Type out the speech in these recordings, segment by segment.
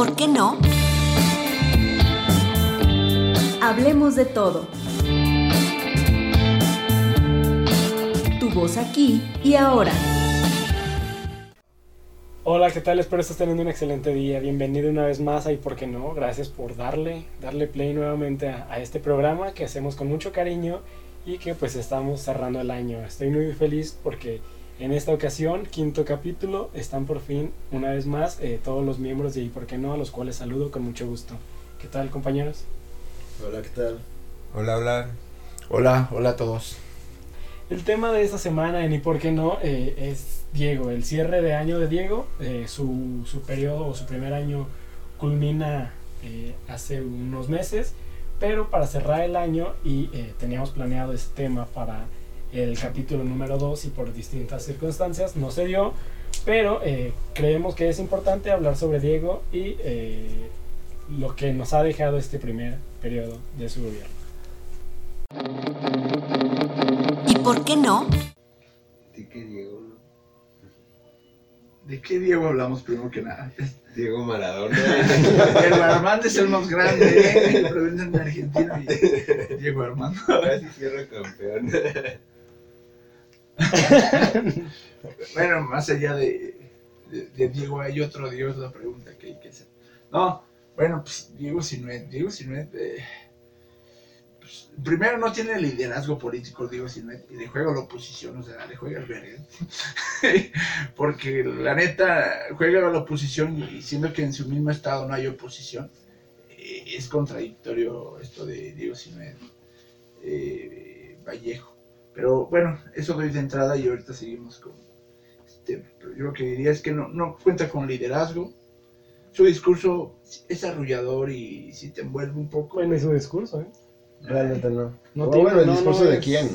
por qué no? Hablemos de todo. Tu voz aquí y ahora. Hola, ¿qué tal? Espero estés teniendo un excelente día. Bienvenido una vez más a ¿Y por qué no? Gracias por darle, darle play nuevamente a, a, este programa que hacemos con mucho cariño y que pues estamos cerrando el año. Estoy muy feliz porque en esta ocasión, quinto capítulo, están por fin una vez más eh, todos los miembros de ¿Y por qué no? A los cuales saludo con mucho gusto. ¿Qué tal compañeros? Hola, ¿qué tal? Hola, hola. Hola, hola a todos. El tema de esta semana en ¿Y por qué no? Eh, es Diego, el cierre de año de Diego. Eh, su, su, periodo o su primer año culmina eh, hace unos meses, pero para cerrar el año y eh, teníamos planeado este tema para el capítulo número 2 y por distintas circunstancias no se dio, pero eh, creemos que es importante hablar sobre Diego y lo que nos ha dejado este primer periodo de su gobierno. ¿Y por qué no? ¿De qué Diego? ¿De qué Diego hablamos primero que nada? Diego Maradona. El Armando es el más grande, ¿eh? Proviene en Argentina Diego Armando. Casi cierro campeón. bueno, más allá de, de, de, Diego hay otro Dios, la pregunta que hay que hacer. No, bueno, pues Diego Sinuet, Diego Sinuet, eh, pues, primero no tiene liderazgo político, Diego Sinuet, y le juega a la oposición, o sea, le juega al verga. Porque la neta, juega la oposición y siendo que en su mismo estado no hay oposición, eh, es contradictorio esto de Diego Sinuet, eh, Vallejo. Pero bueno, eso doy de entrada y ahorita seguimos con este tema. Pero yo lo que diría es que no, no cuenta con liderazgo. Su discurso es arrullador y si te envuelve un poco. Bueno, y su discurso, ¿eh? Realmente no. No O tiene- bueno, el no, discurso no de es- quién.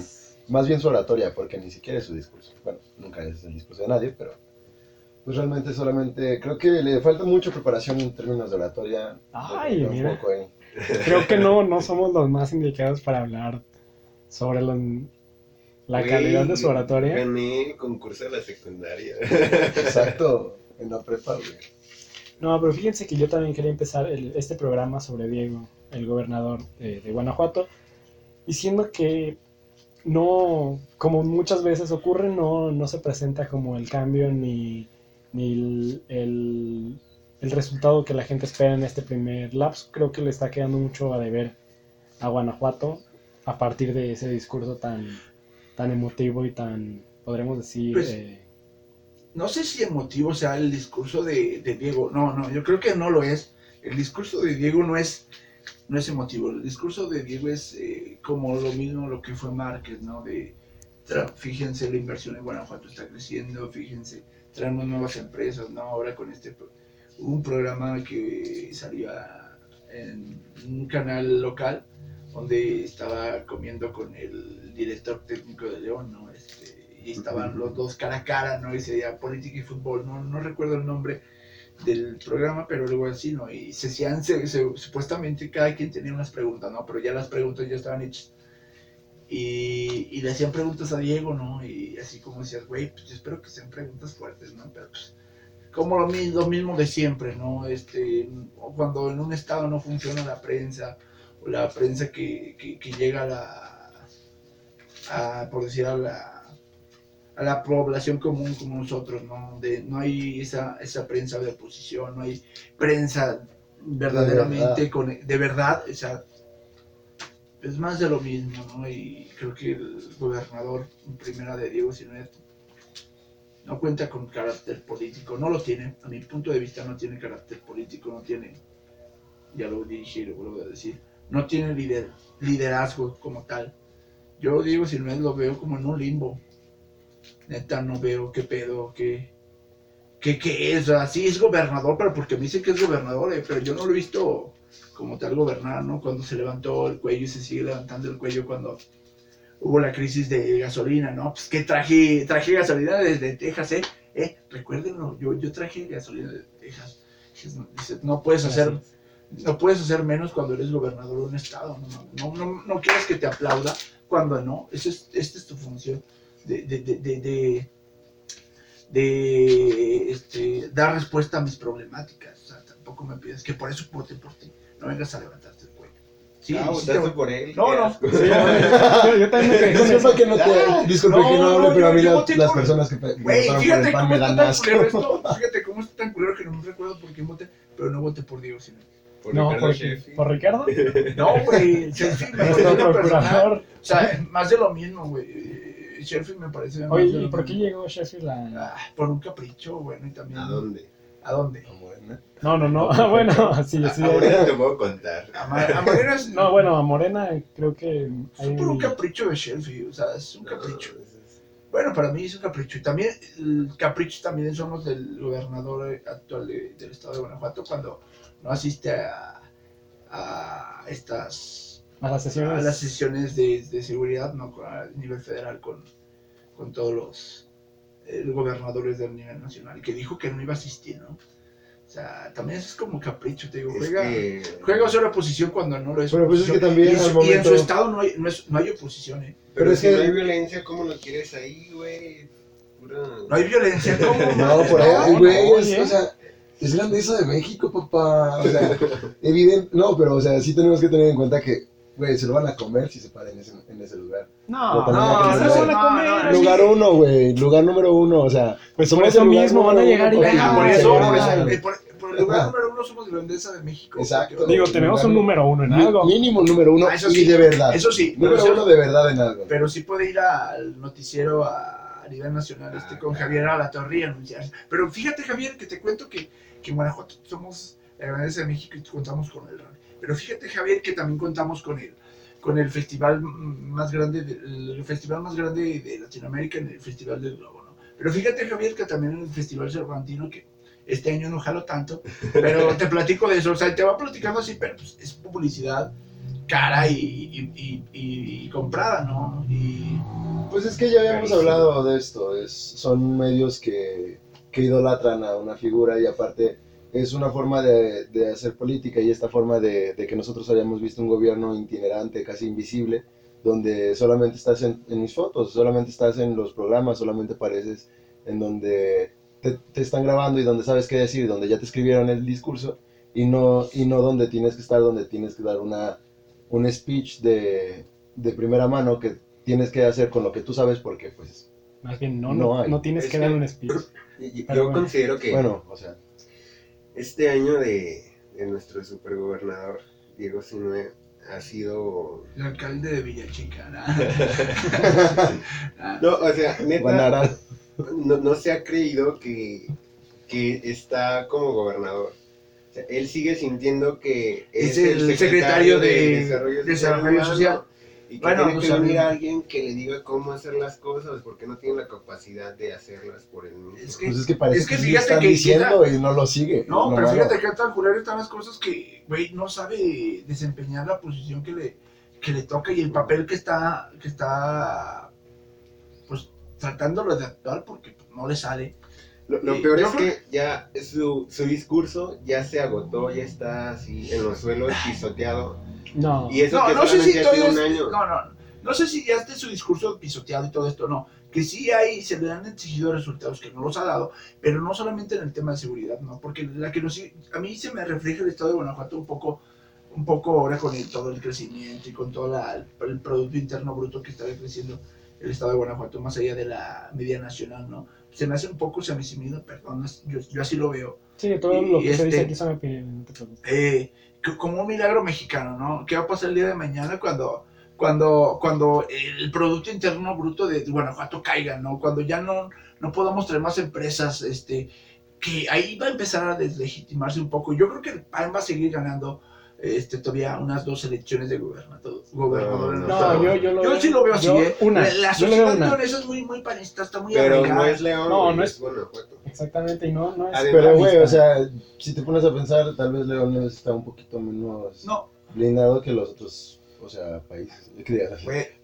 Más bien su oratoria, porque ni siquiera es su discurso. Bueno, nunca es el discurso de nadie, pero pues realmente solamente creo que le falta mucha preparación en términos de oratoria. Ay, mira. poco ahí. Creo que no, no somos los más indicados para hablar sobre lo- la Güey, calidad de su oratoria. Gané el concurso de la secundaria. Exacto, en la prepa, güey. No, pero fíjense que yo también quería empezar el- este programa sobre Diego, el gobernador de, de Guanajuato, diciendo que no, como muchas veces ocurre, no, no se presenta como el cambio ni, ni el, el- el resultado que la gente espera en este primer lapso. Creo que le está quedando mucho a deber a Guanajuato a partir de ese discurso tan, tan emotivo y tan, podremos decir, Pues, eh, no sé si emotivo sea el discurso de, de Diego. No, no, yo creo que no lo es. El discurso de Diego no es, no es emotivo. El discurso de Diego es eh, como lo mismo lo que fue Márquez, ¿no? De, fíjense, la inversión en Guanajuato está creciendo, fíjense, traemos nuevas empresas, ¿no? Ahora con este, un programa que salía en un canal local donde estaba comiendo con el director técnico de León, ¿no? Este, y estaban los dos cara a cara, ¿no? Y se decía política y fútbol, no, no recuerdo el nombre del programa, pero luego así, ¿no? Y se hacían, se- se- supuestamente cada quien tenía unas preguntas, ¿no? Pero ya las preguntas ya estaban hechas. Y, y le hacían preguntas a Diego, ¿no? Y así como decías, güey, pues yo espero que sean preguntas fuertes, ¿no? Pero pues, como lo, lo mismo de siempre, ¿no? Este, cuando en un estado no funciona la prensa, la prensa que, que, que llega a la, a, por decir, a la, a la población común como nosotros, ¿no? De, no hay esa, esa prensa de oposición, no hay prensa verdaderamente verdad. con, de verdad, o sea, es más de lo mismo, ¿no? Y creo que el gobernador en primera de Diego Sinuet no cuenta con carácter político, no lo tiene, a mi punto de vista no tiene carácter político, no tiene, ya lo dije y lo vuelvo a decir, no tiene lider- liderazgo como tal. Yo Diego Sinuet lo veo como en un limbo, neta no veo qué pedo, qué, qué, qué es, así es gobernador, pero porque me dice que es gobernador, eh, pero yo no lo he visto como tal gobernar, ¿no? Cuando se levantó el cuello y se sigue levantando el cuello cuando hubo la crisis de gasolina, ¿no? Pues que traje, traje gasolina desde Texas, ¿eh? Eh, recuérdenlo, yo, yo traje gasolina de Texas. No puedes hacer, no puedes hacer menos cuando eres gobernador de un estado, no, no, no, no quieres que te aplauda cuando no, Eso es, esta es tu función de, de, de, de, de, de, este, dar respuesta a mis problemáticas. O sea, tampoco me pides que por eso vote por ti. No vengas a levantarte el cuello. Sí, sí te votaste voy- por él. No, no. Sí, yo, yo también me quedé con Disculpa eso. que no te, disculpa No, que no hable, no, pero a mí yo las, las personas que, que Güey, votaron por fíjate el PAN cómo me dan tan asco. esto. Fíjate cómo está tan culero que no me recuerdo por quién voté, pero no voté por Diego Sinue. Por No, Ricardo por, Sheffield. por Ricardo, No, güey, Sheffield me parece una persona. procurador. O sea, más de lo mismo, güey. Sheffield me parece. más Oye, de ¿y lo por qué llegó Sheffield a.? Ah, por un capricho, bueno, y también. ¿A dónde? ¿A dónde? Ah, bueno. No, no, no. Ah, bueno, sí, sí. A Morena te puedo contar. A, Ma- a Maneras. No, bueno, a Morena creo que. Es hay- por un capricho de Sheffield, o sea, es un No, capricho. eso es- Bueno, para mí es un capricho. Y también, el capricho también somos del gobernador actual de- del estado de Guanajuato cuando no asiste a, a estas a las a sesiones. las sesiones de, de seguridad no a nivel federal con, con todos los eh, gobernadores del nivel nacional que dijo que no iba a asistir, ¿no? O sea, también es como capricho, te digo, es juega, que- juega a ser oposición cuando no lo es. Pero pues es que también y, en su, al y en momento- su estado no hay, no es- no hay oposición, ¿eh? Pero, Pero es si que- no hay violencia, ¿cómo lo quieres ahí, güey? Pura... No hay violencia, ¿cómo? No, por ahí, güey, no, o sea, es grandeza de México, papá. O sea, evidente, no, pero o sea, sí tenemos que tener en cuenta que, güey, se lo van a comer si se para en ese, en ese lugar. No, no, no, se van a comer. no, no, así. Lugar uno, güey, lugar número uno, o sea, Pues somos por eso mismo van a llegar y por eso, van. por, eso, eh, por- el lugar Ajá. número uno somos grandeza de México. Exacto. Digo, tenemos un número uno en algo. Mínimo número uno Ah, eso y sí, de verdad. Eso sí, número uno de verdad en algo. pero sí puede ir al noticiero a, a nivel nacional este, Ah, con claro. Javier Alatorre y anunciar. Pero fíjate, Javier, que te cuento que, que en Guanajuato somos la grandeza de México y contamos con el rally. Pero fíjate, Javier, que también contamos con el, con el festival más grande, de- el festival más grande de Latinoamérica en el Festival del Globo, ¿no? Pero fíjate, Javier, que también en el Festival Cervantino, que este año no jalo tanto, pero te platico de eso, o sea, te va platicando así, pero pues, es publicidad cara y, y, y- y- y comprada, ¿no? Pues es que ya habíamos Carísimo. hablado de esto, es, son medios que, que idolatran a una figura y aparte es una forma de, de hacer política y esta forma de, de que nosotros hayamos visto un gobierno itinerante, casi invisible, donde solamente estás en, en mis fotos, solamente estás en los programas, solamente apareces en donde te, te están grabando y donde sabes qué decir, donde ya te escribieron el discurso y no, y no donde tienes que estar, donde tienes que dar una, un speech de, de primera mano que tienes que hacer con lo que tú sabes porque pues Más bien, no, No no, hay. no tienes Es que que- dar un speech. Yo bueno. considero que bueno, o sea, este año de, de nuestro supergobernador Diego Sinue ha sido... el alcalde de Villachica, ¿no? No, o sea, neta, no, no se ha creído que, que está como gobernador. Sea, él sigue sintiendo que Es el secretario de Desarrollo, Social. Y que Bueno, tiene pues, que venir a- alguien que le diga cómo hacer las cosas porque no tiene la capacidad de hacerlas por él mismo. Es que- Pues es que parece Es que que, fíjate están que diciendo y no lo sigue. No, pero malo. fíjate que tan culero están las cosas que, güey, no sabe desempeñar la posición que le, que le toca y el papel que está, que está, pues, tratándolo de actuar porque pues, no le sale. Lo, lo peor es creo- que ya su, su discurso ya se agotó, ya está así en los suelos pisoteado. No. Y eso No, que no sé si un es- año. No, no, no sé si ya esté su discurso pisoteado y todo esto, no. Que sí hay, se le han exigido resultados que no los ha dado, pero no solamente en el tema de seguridad, ¿no? Porque la que nos, a mí se me refleja el estado de Guanajuato un poco, un poco ahora con el- todo el crecimiento y con todo la- el, el Producto Interno Bruto que está creciendo el estado de Guanajuato más allá de la media nacional, ¿no? Se me hace un poco semicimido, perdón, yo, yo así lo veo. Sí, todo lo y que se dice este- aquí son opiniones, no te preocupes. eh, como un milagro mexicano, ¿no? ¿Qué va a pasar el día de mañana cuando, cuando, cuando el Producto Interno Bruto de Guanajuato caiga, ¿no? Cuando ya no, no podamos tener más empresas, este, que ahí va a empezar a deslegitimarse un poco. Yo creo que el PAN va a seguir ganando este, todavía unas dos elecciones de gobernador. No, yo, yo lo Yo sí lo veo así, yo- ¿eh? Una, la, la yo sociedad una. leonesa es muy, muy panista, está muy Pero arraigada. no es León, No, es Guanajuato. Exactamente, y no, no es. Además- Pero, güey, o sea, si te pones a pensar, tal vez León está un poquito menos No, blindado que los otros, o sea, países.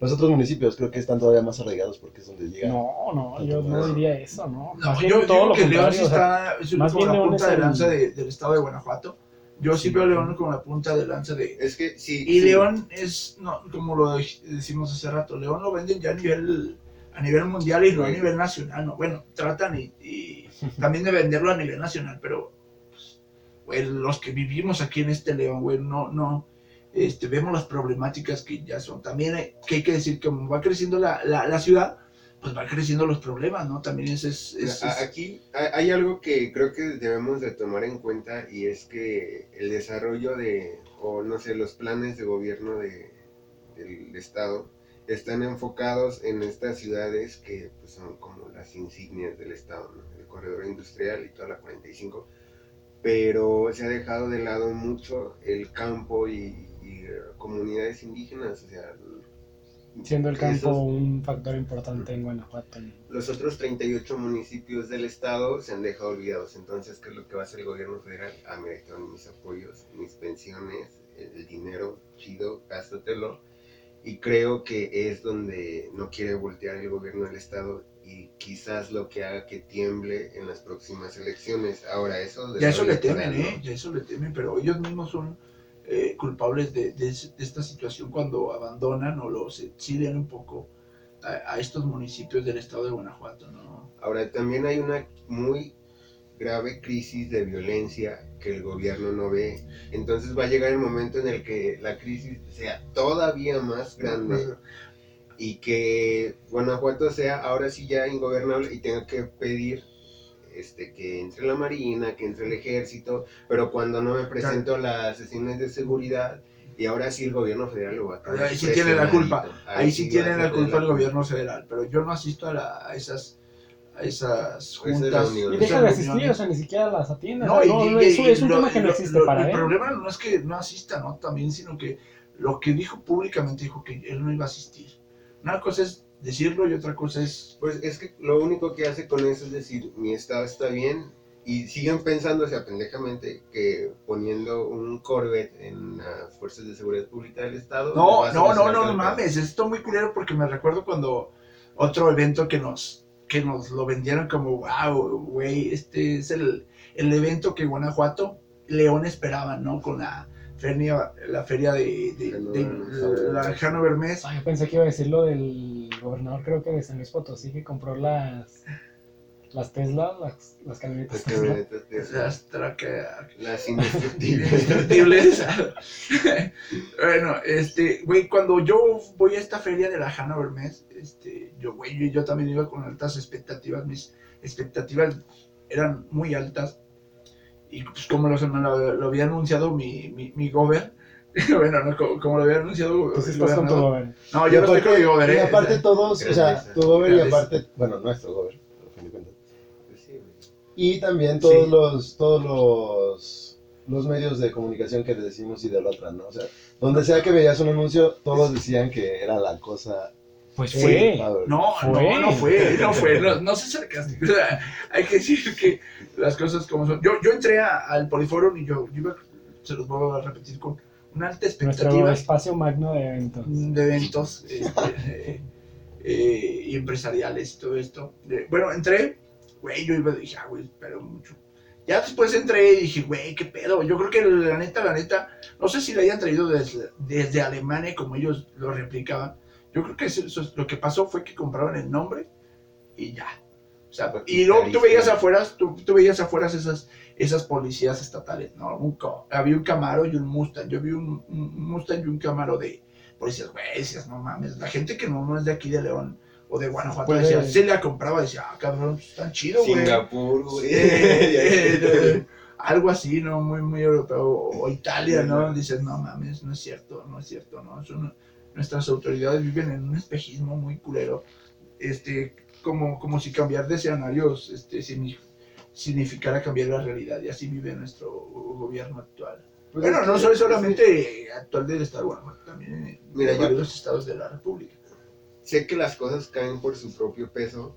Los otros municipios creo que están todavía más arraigados porque es donde llega. No, no, yo no diría eso, ¿no. No, Más yo bien todo digo lo que León o sea, está es más bien la punta de el- lanza de- del estado de Guanajuato. Yo sí veo a León como la punta de lanza de... Es que sí. Y sí. León es, no, como lo decimos hace rato, León lo venden ya a nivel, a nivel mundial y no a nivel nacional. ¿no? Bueno, tratan y, y también de venderlo a nivel nacional, pero... pues, güey, los que vivimos aquí en este León, güey, no, no, este, vemos las problemáticas que ya son. También hay, que hay que decir que como va creciendo la, la, la ciudad, pues va creciendo los problemas, ¿no? También es... es, Aquí hay algo que creo que debemos de tomar en cuenta y es que el desarrollo de, o no sé, los planes de gobierno de, del Estado están enfocados en estas ciudades que pues, son como las insignias del Estado, ¿no? el corredor industrial y toda la 45, pero se ha dejado de lado mucho el campo y, y, eh, comunidades indígenas, o sea, Siendo el campo esos- un factor importante en Guanajuato. los otros 38 municipios del estado se han dejado olvidados. Entonces, ¿qué es lo que va a hacer el gobierno federal? Ah, mira, están mis apoyos, mis pensiones, el dinero, chido, gástatelo. Y creo que es donde no quiere voltear el gobierno del estado y quizás lo que haga que tiemble en las próximas elecciones. Ahora, eso... ya eso le temen, ¿eh? Ya eso le temen, pero ellos mismos son eh, culpables de, de es- de esta situación cuando abandonan o los exilian un poco a, a estos municipios del estado de Guanajuato, ¿no? Ahora, también hay una muy grave crisis de violencia que el gobierno no ve. Entonces va a llegar el momento en el que la crisis sea todavía más grande y que Guanajuato sea ahora sí ya ingobernable y tenga que pedir este que entre la marina, que entre el ejército, pero cuando no me presento a las sesiones de seguridad y ahora sí el gobierno federal lo va a tener Ahí sí tiene la culpa. presionadito. Ahí sí tiene la culpa el gobierno federal, pero yo no asisto a, la- a esas a esas Esa es la juntas. Y Esas deja de asistir, o sea, ni siquiera las atiendes. No, No, y- no, y- es, es un lo- tema que no existe lo- para El él. problema no es que no asista, ¿no? También, sino que lo que dijo públicamente dijo que él no iba a asistir. Una cosa es decirlo y otra cosa es... Pues es que lo único que hace con eso es decir, mi estado está bien y siguen pensando, o sea, pendejamente, que poniendo un Corvette en las fuerzas de seguridad pública del estado... No, no, no, no, no mames, esto muy culero porque me recuerdo cuando otro evento que nos que nos lo vendieron como, wow, güey, este es el, el evento que Guanajuato, León esperaban, ¿no? Con la feria, la feria de, de, de- Hannover. la Hannover Mess. Ah, yo pensé que iba a decir lo del gobernador, creo que de San Luis Potosí, que compró las, las Tesla, las, las camionetas Las Tesla. camionetas de- Las indestructibles. indestructibles. bueno, este, güey, cuando yo voy a esta feria de la Hanover Mess, este, yo, güey, yo, yo también iba con altas expectativas, mis expectativas eran muy altas. Y pues como lo, lo, lo había anunciado mi, mi, mi gober, bueno, no, como, como lo había anunciado Entonces estás con tu. No, yo no estoy aparte, con mi gober, y eh, aparte todos, o sea, tu gober y aparte, bueno, nuestro gober, a fin de cuentas. Pues. Y también todos Sí. los, todos los, los medios de comunicación que decimos idolatran, ¿no? O sea, donde sea que veías un anuncio, todos decían que era la cosa. Pues fue. No, Fue. no, no fue, no fue, no, no sé sarcástico. O sea, hay que decir que las cosas como son. Yo, yo entré a- al Poliforum y yo, yo iba- se los voy a repetir con una alta Nuestro expectativa espacio magno de eventos. de eventos este, eh, eh, y empresariales y todo esto. De- bueno, entré, güey, yo iba y dije, ah, güey, espero mucho. Ya después entré y dije, güey, qué pedo. Yo creo que la neta, la neta, no sé si la hayan traído desde, desde Alemania como ellos lo replicaban. Yo creo que eso, eso es- lo que pasó fue que compraron el nombre y ya. O sea, y luego tú veías afuera, tú, tú veías afuera esas, esas policías estatales, ¿no? Un había un Camaro y un Mustang. Yo vi un, un Mustang y un Camaro de policías, güey, decías, no mames. La gente que no, no es de aquí de León o de Guanajuato, decía, se la compraba, decía, ah, cabrón, están chidos, güey. Singapur, güey. Eh, algo así, ¿no? Muy, muy europeo. O Italia, ¿no? Dices, no mames, no es cierto, no es cierto, ¿no? Son- nuestras autoridades viven en un espejismo muy culero. Este, como, como si cambiar de escenarios este, signi- significara cambiar la realidad. Y así vive nuestro gobierno actual. Pues bueno, es no soy solamente actual del Estado de Guanajuato, también Mira, yo- varios estados de la República. sé que las cosas caen por su propio peso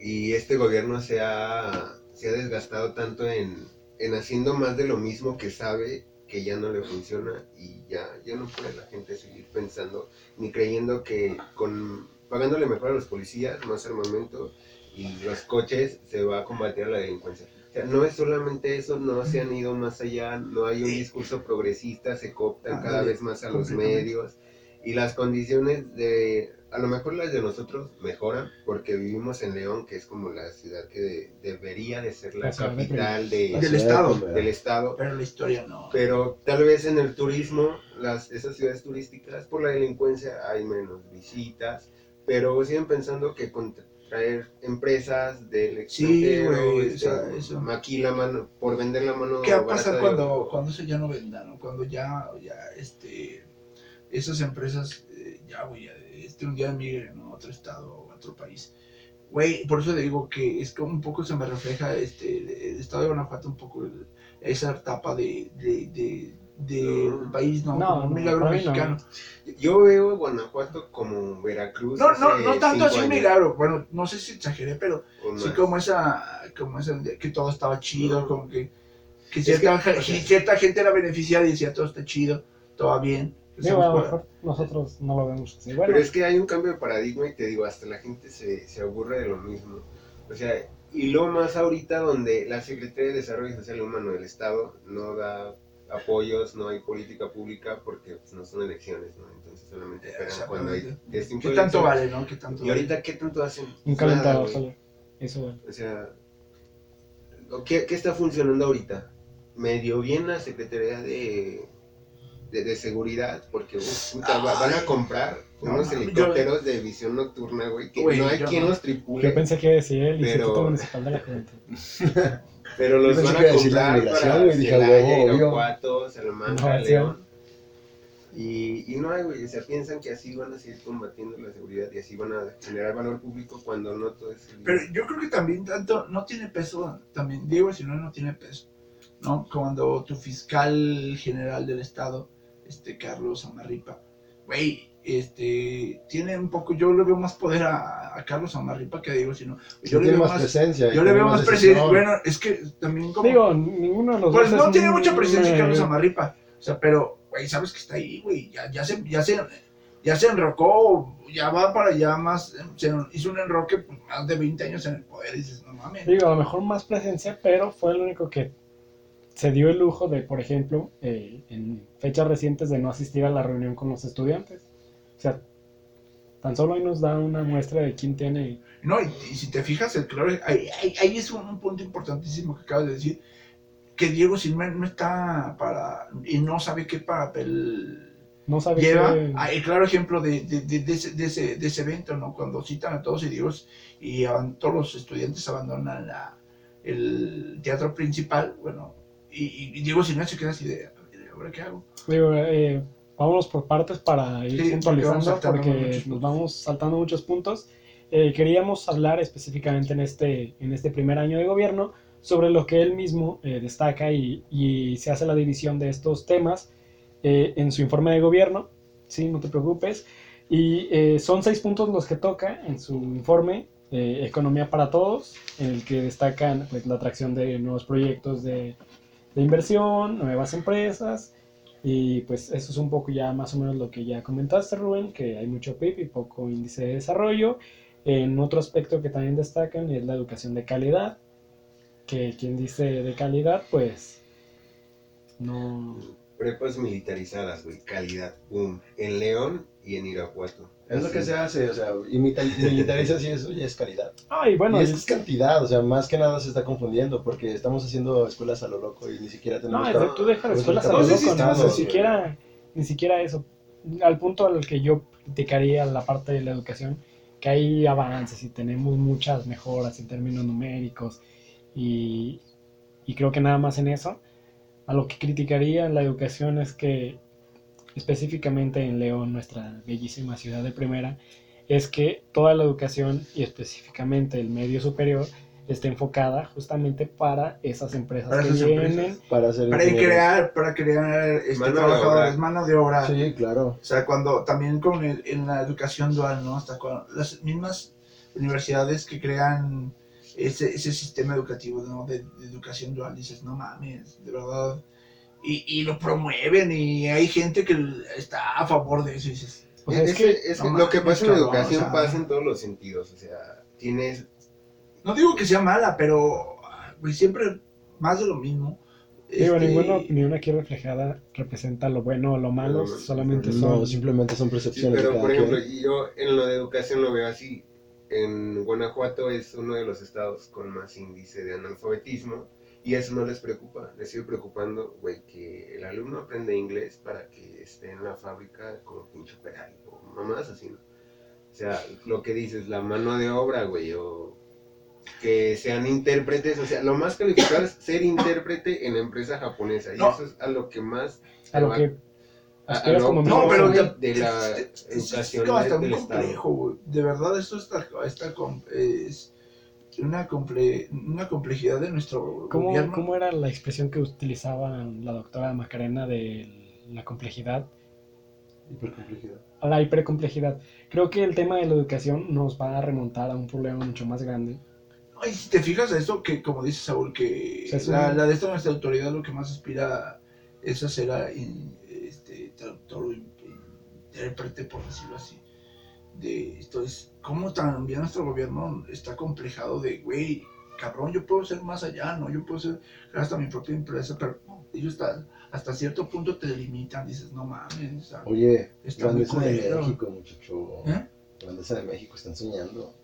y este gobierno se ha, se ha desgastado tanto en, en haciendo más de lo mismo que sabe que ya no le funciona y ya, ya no puede la gente seguir pensando ni creyendo que con pagándole mejor a los policías, más armamento y los coches se va a combatir a la delincuencia. O sea, no es solamente eso, no se han ido más allá, no hay un discurso progresista, se cooptan cada Ándale, vez más a los medios y las condiciones de a lo mejor las de nosotros mejoran porque vivimos en León, que es como la ciudad que de- debería de ser la La ciudad de capital de, Del estado. Primera. del estado. Pero la historia no. Pero tal vez en el turismo, las, esas ciudades turísticas, por la delincuencia hay menos visitas, pero siguen pensando que con traer empresas del Sí, extranjero, güey, este, o sea, eso. aquí la mano, por vender la mano ¿Qué va a pasar cuando, cuando eso ya no venda, no? Cuando ya, ya, este, esas empresas, eh, ya, güey, este, un día migren a otro estado o a otro país. Güey, por eso digo que es como un poco se me refleja, este, el estado de Guanajuato un poco el- esa etapa de, de, de, del país, ¿no? No, Como un milagro mexicano. Yo veo Guanajuato como Veracruz. No, no, no tanto así un milagro, bueno, no sé si exageré, pero Sí, como esa, como esa, que todo estaba chido, No. como que, que Es cierta, que, o sea- ge- cierta gente era beneficiada y decía todo está chido, todo va bien. Digo, a lo Estamos mejor nosotros no lo vemos así. Bueno, Pero es que hay un cambio de paradigma y te digo, hasta la gente se, se aburre de lo mismo. O sea, y lo más ahorita donde la Secretaría de Desarrollo Social Humano del Estado no da apoyos, no hay política pública porque pues, no son elecciones, ¿no? Entonces solamente esperan cuando hay ¿Qué tanto vale, no? ¿Qué tanto Y ahorita, ¿qué tanto hacen? un güey. solar. Eso, güey. O sea, ¿qué, qué está funcionando ahorita? Medio bien la Secretaría de, de, de Seguridad, porque uf, puta, va- van a comprar unos mames, helicópteros de visión nocturna, güey, que Güey, no hay yo quien no. los Yo tripule, pensé que decía el Pero- Instituto Municipal de la Juventud. pero los Yo van a iba a decir la comprar migración, para güey, dije, Celaya. Irapuato, Salamanca. León. Y, y no hay, güey, o sea, piensan que así van a seguir combatiendo la seguridad y así van a generar valor público cuando no todo es... Pero yo creo que también tanto, no tiene peso, también, Diego, si no, no tiene peso, ¿no? Cuando tu fiscal general del estado, este, Carlos Amarripa, güey, este, tiene un poco, yo le veo más poder a, a Carlos Amarripa que a Diego, sino, yo le tiene veo más presencia. yo le veo más presencia, bueno, es que también como... Digo, ninguno de los Pues dos no tiene mucha presencia Carlos Amarripa. O sea, pero, güey, sabes que está ahí, güey. Ya, ya, se, ya, se, ya se enrocó, ya va para allá más. Se hizo un enroque pues, más de 20 años en el poder. Y dices, no mames. Digo, a lo mejor más presencia, pero fue el único que se dio el lujo de, por ejemplo, eh, en fechas recientes de no asistir a la reunión con los estudiantes. O sea, tan solo ahí nos da una muestra de quién tiene... No, y, y si te fijas, el claro, ahí, ahí, ahí es un, un punto importantísimo que acabas de decir. Que Diego Silmer no está para. y no sabe qué papel No sabe lleva qué- ah, el claro ejemplo de, de, de, de ese, de, ese, de ese evento, ¿no? Cuando citan a todos y Dios y todos los estudiantes abandonan la, el teatro principal, bueno, y, y Diego Silva se queda así de, ¿ahora qué hago? Digo, eh, vámonos por partes para ir Sí, puntualizando porque nos vamos saltando muchos puntos. Eh, queríamos hablar específicamente en este, en este primer año de gobierno sobre lo que él mismo eh, destaca y, y se hace la división de estos temas eh, en su informe de gobierno. Sí, no te preocupes. Y eh, son seis puntos los que toca en su informe, eh, Economía para Todos, en el que destacan pues, la atracción de nuevos proyectos de, de inversión, nuevas empresas, y pues eso es un poco ya más o menos lo que ya comentaste, Rubén, que hay mucho PIB y poco índice de desarrollo. En otro aspecto que también destacan es la educación de calidad, que quien dice de calidad, pues no... Prepas militarizadas, güey, calidad, boom. En León y en Irapuato. Es lo que Así. se hace, o sea, imita- militarizas y eso ya es calidad. Ay, bueno, y es- es cantidad, o sea, más que nada se está confundiendo porque estamos haciendo escuelas a lo loco y ni siquiera no, tenemos... es todo- de- tú dejas pues, escuelas a lo loco, ¿no? ni siquiera, ni siquiera eso. Al punto al que yo criticaría la parte de la educación, que hay avances y tenemos muchas mejoras en términos numéricos y, y creo que nada más en eso. A lo que criticaría la educación es que específicamente en León, nuestra bellísima ciudad de primera, es que toda la educación y específicamente el medio superior esté enfocada justamente para esas empresas Para que esas vienen empresas. Para hacer Para crear, para crear este, Mano de trabajadores, obra. mano de obra. Sí, claro. O sea, cuando también con el- en la educación dual, ¿no? Hasta cuando las mismas universidades que crean ese, ese sistema educativo, ¿no? De, de educación dual, dices, no mames, de verdad. Y, y lo promueven y hay gente que está a favor de eso y dices, O sea, es Es que- que- es que no lo que pasa en la educación o sea. pasa en todos los sentidos. O sea, tienes no digo que sea mala, pero, güey, siempre más de lo mismo. Digo, Este, ninguna opinión aquí reflejada representa lo bueno o lo malo, No, solamente no, son... Simplemente son Sí, percepciones de pero cada por ejemplo, quien. yo en lo de educación lo veo así. En Guanajuato es uno de los estados con más índice de analfabetismo y eso no les preocupa. Les sigue preocupando, güey, que el alumno aprende inglés para que esté en la fábrica como pinche operario o mamás así, ¿no? O sea, lo que dices, la mano de obra, güey, o que sean intérpretes, o sea, lo más calificado es ser intérprete en la empresa japonesa y No. eso es a lo que más A lo va- que a- a lo como No, pero de la es- es- es del muy complejo, güey. De verdad, esto está, está es una, comple- una complejidad de nuestro ¿Cómo, gobierno. cómo era la expresión que utilizaba la doctora Macarena de la complejidad? Hipercomplejidad. A la hipercomplejidad. Creo que el tema de la educación nos va a remontar a un problema mucho más grande. Ay, si te fijas a esto, que como dice Saúl, que la, un- la de esta nuestra autoridad lo que más aspira es a ser a este, traductor o in- intérprete, por decirlo así. De esto es, cómo también nuestro gobierno está complejado de, güey, cabrón, yo puedo ser más allá, ¿no? Yo puedo ser hasta mi propia empresa, pero no, ellos están, hasta cierto punto te limitan, dices, no mames, o sea, Oye, Está muy grandeza de. México, muchacho. ¿Eh? Grandeza de México, están soñando.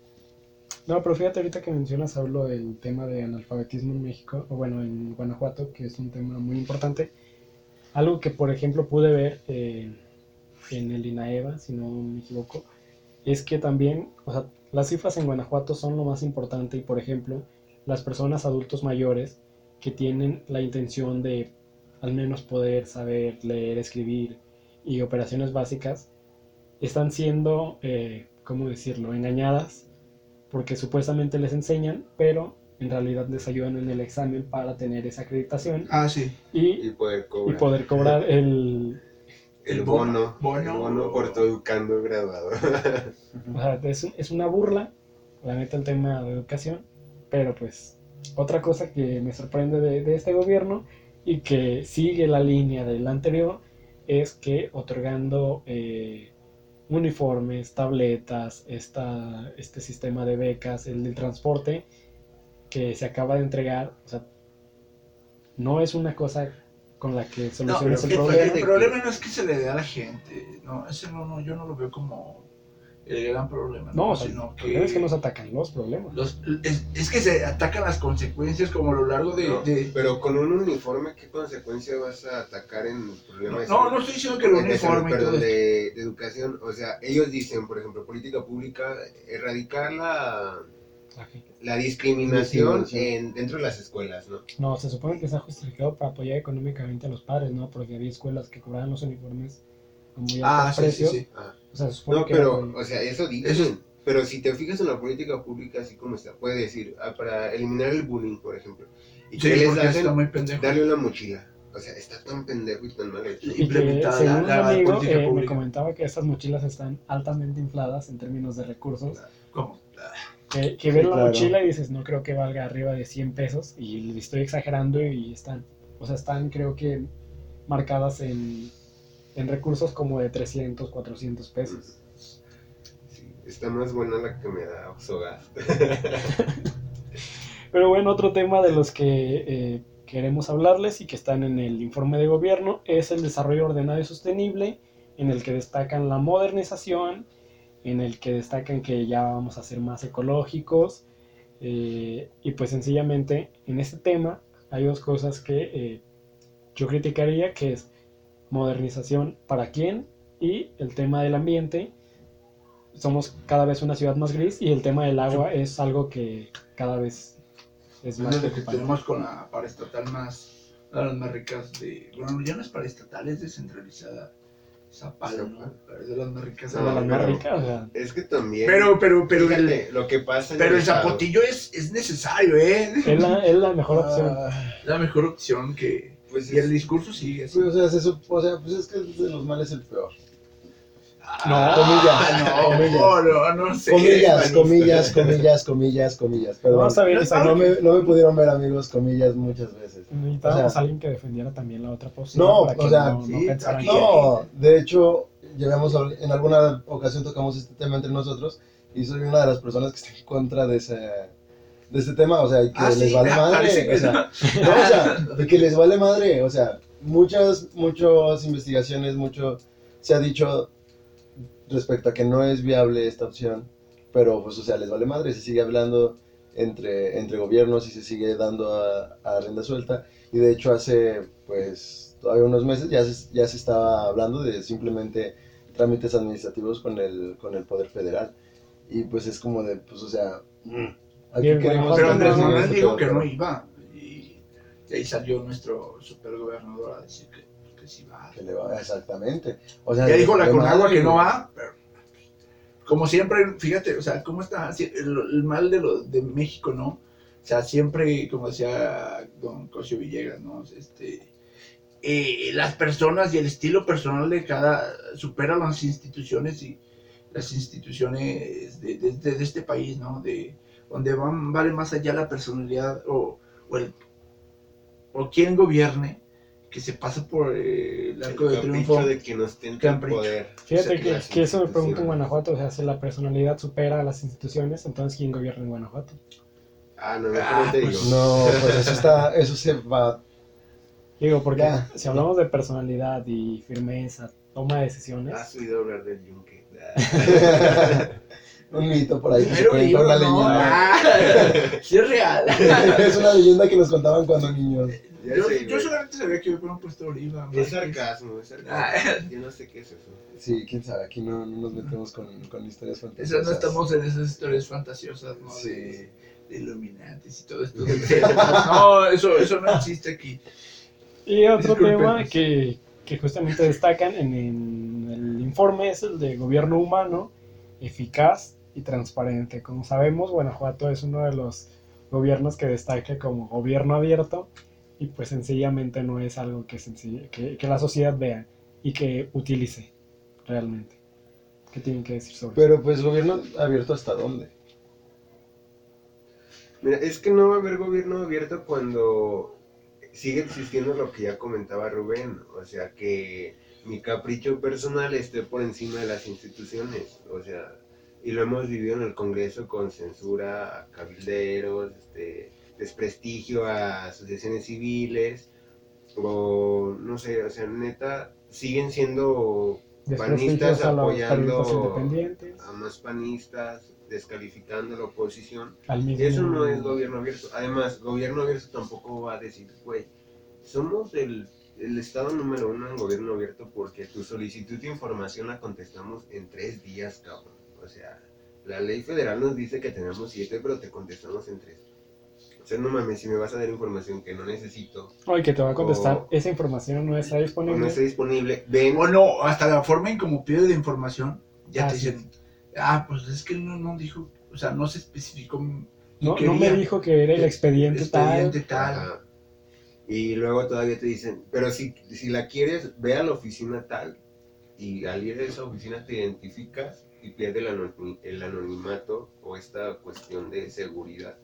No, pero fíjate ahorita que mencionas, hablo del tema de analfabetismo en México, o bueno, en Guanajuato, que es un tema muy importante. Algo que, por ejemplo, pude ver eh, en el INAEVA, si no me equivoco, es que también, o sea, las cifras en Guanajuato son lo más importante y, por ejemplo, las personas adultos mayores que tienen la intención de al menos poder saber leer, escribir y operaciones básicas, están siendo, eh, ¿cómo decirlo?, engañadas porque supuestamente les enseñan, pero en realidad les ayudan en el examen para tener esa acreditación Ah, sí. y y, poder y cobrar poder cobrar el... el el bono, bono. el bono por educando graduado. O sea, es, es una burla, la neta, el tema de educación, pero pues otra cosa que me sorprende de, de este gobierno y que sigue la línea del anterior es que otorgando eh, uniformes, tabletas, esta, este sistema de becas, el del transporte que se acaba de entregar, o sea, no es una cosa con la que No, soluciones pero el problema. el problema no es que se le dé a la gente, no, ese no, no, yo no lo veo como el gran problema, No, sino el que, problema es que nos atacan los problemas. los, es, es que se atacan las consecuencias como a lo largo de... No, de- Pero con un uniforme, ¿qué consecuencia vas a atacar en el problema de no, salud? no estoy diciendo que el uniforme perdón, de educación. O sea, ellos dicen, por ejemplo, política pública, erradicar la, la discriminación en, dentro de las escuelas, ¿no? No, se supone que está justificado para apoyar económicamente a los padres, ¿no? Porque había escuelas que cobraban los uniformes a muy Ah, sí, sí, precios. sí. Ah. O sea, se supone No, que pero, muy- o sea, eso dicen. Eso- Pero si te fijas en la política pública, así como está, puede decir, ah, para eliminar el bullying, por ejemplo. ¿Y Sí, qué les hacen? está muy pendejo. Darle una mochila. O sea, está tan pendejo y tan mal hecho. Y que, implementada según la- un la amigo política eh, me pública. comentaba que estas mochilas están altamente infladas en términos de recursos. ¿Cómo? Que, que Sí, ves la claro. mochila y dices, no creo que valga arriba de 100 pesos. Y estoy exagerando y están, o sea, están creo que marcadas en, en recursos como de 300, 400 pesos. Sí, está más buena la que me da Oxogas. Pero bueno, otro tema de los que eh, queremos hablarles y que están en el informe de gobierno es el desarrollo ordenado y sostenible, en el que destacan la modernización, en el que destacan que ya vamos a ser más ecológicos. eh, y pues sencillamente en este tema hay dos cosas que eh, yo criticaría, que es modernización para quién y el tema del ambiente. Somos cada vez una ciudad más gris y el tema del agua es algo que cada vez es más lo que tenemos con la paraestatal más, las más ricas de... Bueno, ya no es paraestatal, es descentralizada. ¿No? Zapala. Pero es de las más ricas. Es de las No, más ricas, o sea, Es que también. Pero, pero, pero, el, fíjate, lo que pasa pero el zapotillo es, es necesario, ¿eh? es la, es la mejor opción. Ah, la mejor opción que... Pues Y el es- discurso sigue así. pues, o, sea, se sup- o sea, pues es que de los males el peor. Ah, comillas, no, no, no sé. Comillas, comillas, comillas, comillas, comillas. Perdón. Vamos a ver, No, No me, no me pudieron ver, amigos, comillas, muchas veces. Necesitábamos o sea- a alguien que defendiera también la otra posición. No, para que o sea, no, sí, aquí- de hecho, llevamos, en alguna ocasión tocamos este tema entre nosotros y soy una de las personas que está en contra de esa, de este tema, o sea, que Ah, les sí, vale me madre, que o sea, no, o sea, de que les vale madre, o sea, muchas, muchas investigaciones, mucho se ha dicho respecto a que no es viable esta opción, pero pues, o sea, les vale madre, se sigue hablando entre, entre gobiernos y se sigue dando a, a rienda suelta, y de hecho hace, pues, todavía unos meses ya se, ya se estaba hablando de simplemente trámites administrativos con el, con el Poder Federal, y pues es como de, pues, o sea, mm, ¿a qué Bien, queremos Pero Andrés Manuel este dijo que no iba. Y de ahí salió nuestro supergobernador a decir que, que sí va. que le va, exactamente. O sea, Ya dijo la Conagua que no va, pero como siempre, fíjate, o sea, cómo está el, mal de, lo, de México, ¿no? O sea, siempre, como decía don Cosio Villegas, ¿no? Este, eh, las personas y el estilo personal de cada supera las instituciones y las instituciones de, de- de- de este país, ¿no? De, donde van, vale más allá la personalidad o, o el o quien gobierne que se pasa por eh, el arco de triunfo. capricho de que nos poder. Fíjate O sea, que, las que eso me pregunto en. Guanajuato, o sea, si la personalidad supera a las instituciones, entonces ¿quién gobierna en Guanajuato? Ah, no, Ah, no te pues, digo. No, pues eso está, eso se va. Digo, porque Ya. si hablamos de personalidad y firmeza, toma de decisiones, Has oído hablar del yunque. Un mito por ahí que se Pero cuenta libro, una ¿no? leyenda. Ah, sí es real. es una leyenda que nos contaban cuando niños. Ya yo, sé, yo solamente sabía que habían puesto oliva. Es sarcasmo, es Ah. sarcasmo. Yo no sé qué es eso. Sí, quién sabe, aquí no, no nos metemos con, con historias Esas fantasiosas. no estamos en esas historias fantasiosas, ¿no? Sí. De, de Illuminatis y todo esto. no, eso, eso no existe aquí. Y otro tema que, que justamente destacan en, en el informe es el de gobierno humano, eficaz y transparente. Como sabemos, Guanajuato es uno de los gobiernos que destaca como gobierno abierto y pues sencillamente no es algo que, sencilla- que, que la sociedad vea y que utilice realmente. ¿Qué tienen que decir sobre eso? Pero pues gobierno abierto hasta dónde. Mira, es que no va a haber gobierno abierto cuando sigue existiendo lo que ya comentaba Rubén. O sea, que mi capricho personal esté por encima de las instituciones. O sea, y lo hemos vivido en el Congreso con censura a cabilderos, este, desprestigio a asociaciones civiles, o no sé, o sea, neta, siguen siendo panistas a apoyando a más panistas, descalificando la oposición. Eso no es gobierno abierto. Además, gobierno abierto tampoco va a decir, güey, somos el, el estado número uno en gobierno abierto porque tu solicitud de información la contestamos en tres días, cabrón. O sea, la ley federal nos dice que tenemos siete, pero te contestamos en tres. O sea, no mames, si me vas a dar información que no necesito Oye, que te va a contestar, O- esa información no está o disponible. no está disponible, ven. O no, hasta la forma en como pide la información, ya Ah, te sí. dicen, ah, pues es que no, no dijo, o sea, no se especificó. No, no me dijo que era el expediente, expediente tal. Y luego todavía te dicen, pero si, si la quieres, ve a la oficina tal. Y al ir a esa oficina te identificas y pierde el, anoni- el anonimato o esta cuestión de seguridad.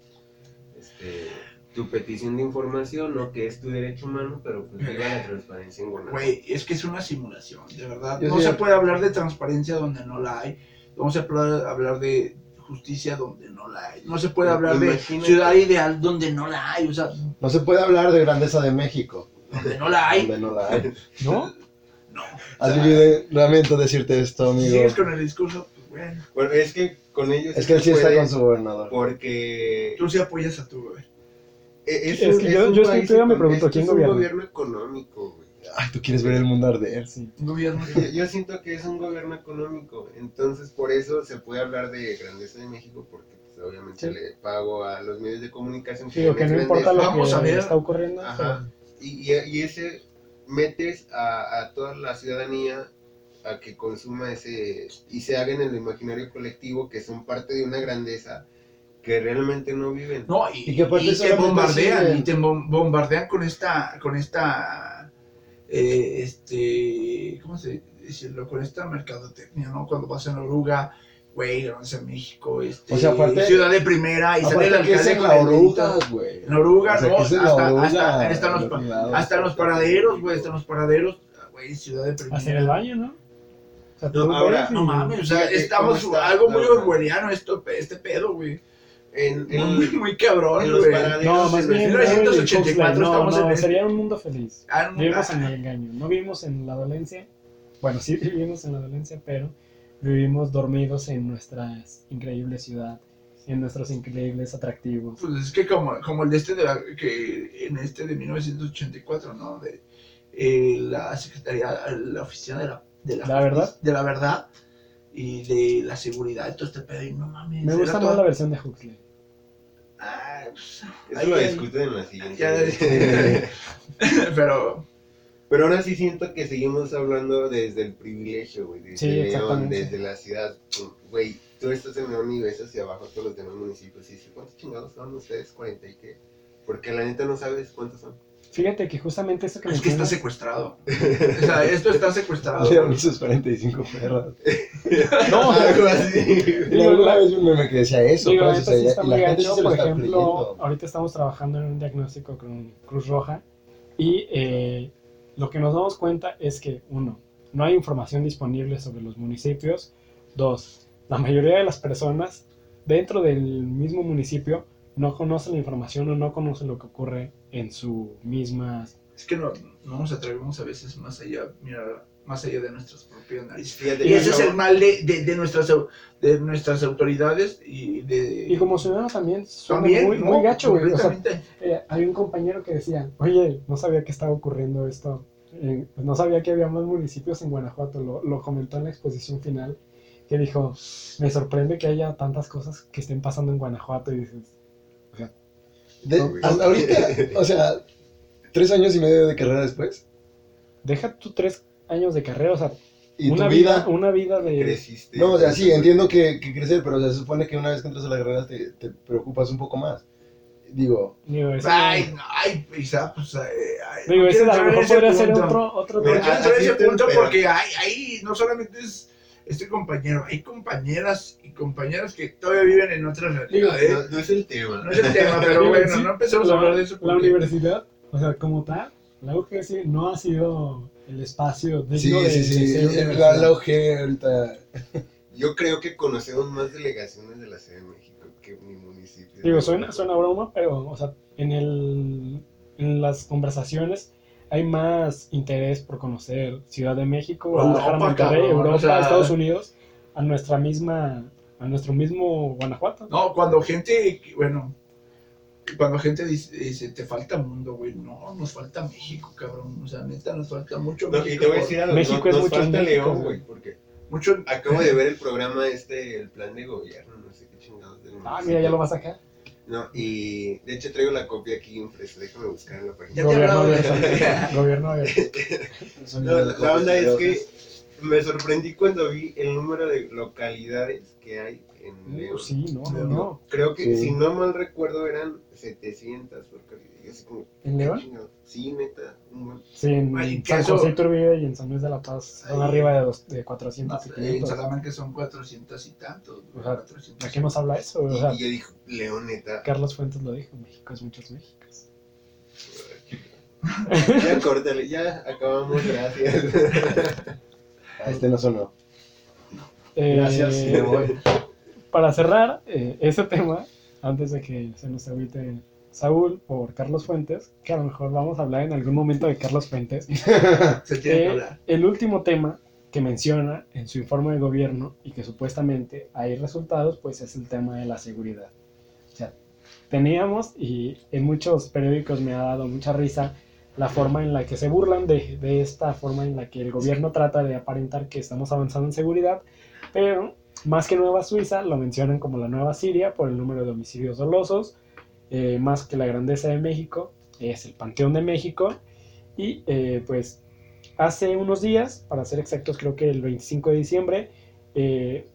Este, tu petición de información, ¿no? Que es tu derecho humano, pero pues viva la transparencia en Guanajuato. Güey, es que es una simulación, de verdad. Yo no se puede hablar de transparencia donde no la hay. No se puede hablar de justicia donde no la hay. No se puede hablar de ciudad ideal donde no la hay. O sea, No se puede hablar de grandeza de México. donde no la hay. Donde no la hay. ¿No? No. Así que lamento decirte esto, Si amigo. sigues con el discurso, bueno, Bueno, es que con ellos Es que él sí está con su gobernador. Porque tú sí apoyas a tu gobierno. e- es, Es que es yo- yo país todavía me pregunto, es- ¿quién es gobierna? un gobierno económico, güey. Ay, tú quieres ver el mundo arder. Sí. Gobierno Yo, yo siento que es un gobierno económico, entonces por eso se puede hablar de grandeza de México, porque pues, obviamente Sí. le pago a los medios de comunicación. Digo que no les importa lo Vamos que a ver. está ocurriendo. Ajá. Y, y, y ese metes a, a toda la ciudadanía a que consuma ese y se haga en el imaginario colectivo que son parte de una grandeza que realmente no viven. No, y, Y que y te bombardean, y te bom- bombardean con esta, con esta, eh, este, ¿cómo se decirlo? Con esta mercadotecnia, ¿no? Cuando vas en Oruga, güey, grandeza de México, este, O sea, aparte- ciudad de primera, y sale el alcalde con la el oruga, güey. En Oruga, O sea, no, hasta, oruga, hasta, hasta en los, paraderos, güey, hasta en los paraderos, güey, ciudad de primera. Hacia el baño, ¿no? Sea, No, ahora, ves No mames, o sea, Fíjate estamos algo muy orwelliano esto, este pedo, güey. En, en- Muy, muy cabrón, en los No, más de bien. nuestra- 1984 no, estamos no, en sería un mundo feliz. Ah, no, Vivimos ah, en el engaño. No vivimos en la dolencia. Bueno, sí vivimos en la dolencia, pero vivimos dormidos en nuestra increíble ciudad, en nuestros increíbles atractivos. Pues es que como, como el de este de la, que en este de 1984, ¿no? De eh, la Secretaría, la Oficina de la, de la, ¿La verdad? De la verdad y de la seguridad y todo este pedo. Y no mames. Me gusta más la versión de Huxley. Ah, pues, Eso ahí lo discuten en la siguiente. Pero Pero ahora sí siento que seguimos hablando desde el privilegio, güey. Desde Sí, León, desde la ciudad. Güey, tú estás en León y ves hacia abajo todos los demás municipios y dices, ¿cuántos chingados son ustedes? ¿40 y qué? Porque la neta no sabes cuántos son. Fíjate que justamente eso que es que está secuestrado. O sea, esto está secuestrado. Y sus 45 perras. No, Algo así. Y alguna vez un meme que decía eso, Digo, pues, o esto sea, sí ya- está y la gente se Por ejemplo, creyendo. ahorita estamos trabajando en un diagnóstico con Cruz Roja y eh, lo que nos damos cuenta es que, uno, no hay información disponible sobre los municipios. Dos, la mayoría de las personas dentro del mismo municipio no conocen la información o no conocen lo que ocurre en su misma... Es que no, no nos atrevemos a veces más allá, mira, más allá de nuestras propias narices. Y ese es el mal de, de, de nuestras, de nuestras autoridades y de... Y como ciudadano también suena también, muy, ¿no? muy gacho, güey. O sea. Eh, hay un compañero que decía, oye, no sabía que estaba ocurriendo esto, eh, pues no sabía que había más municipios en Guanajuato, lo, lo comentó en la exposición final, que dijo, me sorprende que haya tantas cosas que estén pasando en Guanajuato y dices, De- hasta ahorita, o sea, tres años y medio de carrera después, deja tú tres años de carrera, o sea, y una tu vida, vida... una vida de... Creciste. No, o sea, sí, entiendo que, que crecer, pero o sea, se supone que una vez que entras a la carrera te, te preocupas un poco más. Digo, Digo, Ay, no, ay, quizá, pues, eh, ay, digo, no ese a lo mejor podría ser otro, otro No Pero, quiero tema. entrar en así ese punto pero- porque ahí no solamente es este compañero, hay compañeras y compañeras que todavía viven en otras realidades. No, no es el tema. No es el tema, pero bueno, sí, no empecemos a hablar de eso. La universidad, o sea, como tal, la UGS no ha sido el espacio sí, de, sí, de sí, ser la, universidad. la UG ahorita... Yo creo que conocemos más delegaciones de la Ciudad de México que mi municipio. Digo, suena, suena broma, pero, o sea, en, el, en las conversaciones hay más interés por conocer Ciudad de México, Guadalajara, Europa, Monterrey, cabrón, Europa, o sea- Estados Unidos, a nuestra misma, a nuestro mismo Guanajuato. No, cuando gente, bueno, cuando gente dice, dice, te falta mundo, güey, no, nos falta México, cabrón, o sea, neta, nos falta mucho No, y México. te voy a decir algo. México no- es nos mucho falta México, León, güey. porque mucho, acabo de ver el programa este, el plan de gobierno, no sé qué chingados del Ah, mira, ya lo vas a sacar. No, y de hecho traigo la copia aquí impresa, déjame buscar en la página. Gobierno abierto. Gobierno abierto. No, la, la onda es que me sorprendí cuando vi el número de localidades que hay en León. Uh, sí, no, no, no. Creo que, Sí. si no mal recuerdo, eran 700 localidades. Como, ¿En León? Sí, neta, un buen. Sí, en Ay, San eso- José Iturbide y en San Luis de la Paz son Ahí. arriba de, dos, de No, 400 y en 500. Salamanca son 400 y tantos. O sea, 400. ¿A qué nos habla eso? O Y, sea, y yo dijo, León, neta. Carlos Fuentes lo dijo, México es muchos Méxicos. Ya córtale, ya acabamos, gracias. Este no sonó. Eh, Gracias, me voy. Para cerrar eh, ese tema, antes de que se nos agüite Saúl por Carlos Fuentes, que a lo mejor vamos a hablar en algún momento de Carlos Fuentes, Se tiene que eh, hablar. el último tema que menciona en su informe de gobierno y que supuestamente hay resultados, pues es el tema de la seguridad. O sea, teníamos, y en muchos periódicos me ha dado mucha risa, la forma en la que se burlan de, de esta forma en la que el gobierno trata de aparentar que estamos avanzando en seguridad, pero más que Nueva Suiza lo mencionan como la Nueva Siria por el número de homicidios dolosos, eh, más que la grandeza de México, es el Panteón de México, y eh, pues hace unos días, para ser exactos creo que el 25 de diciembre, eh,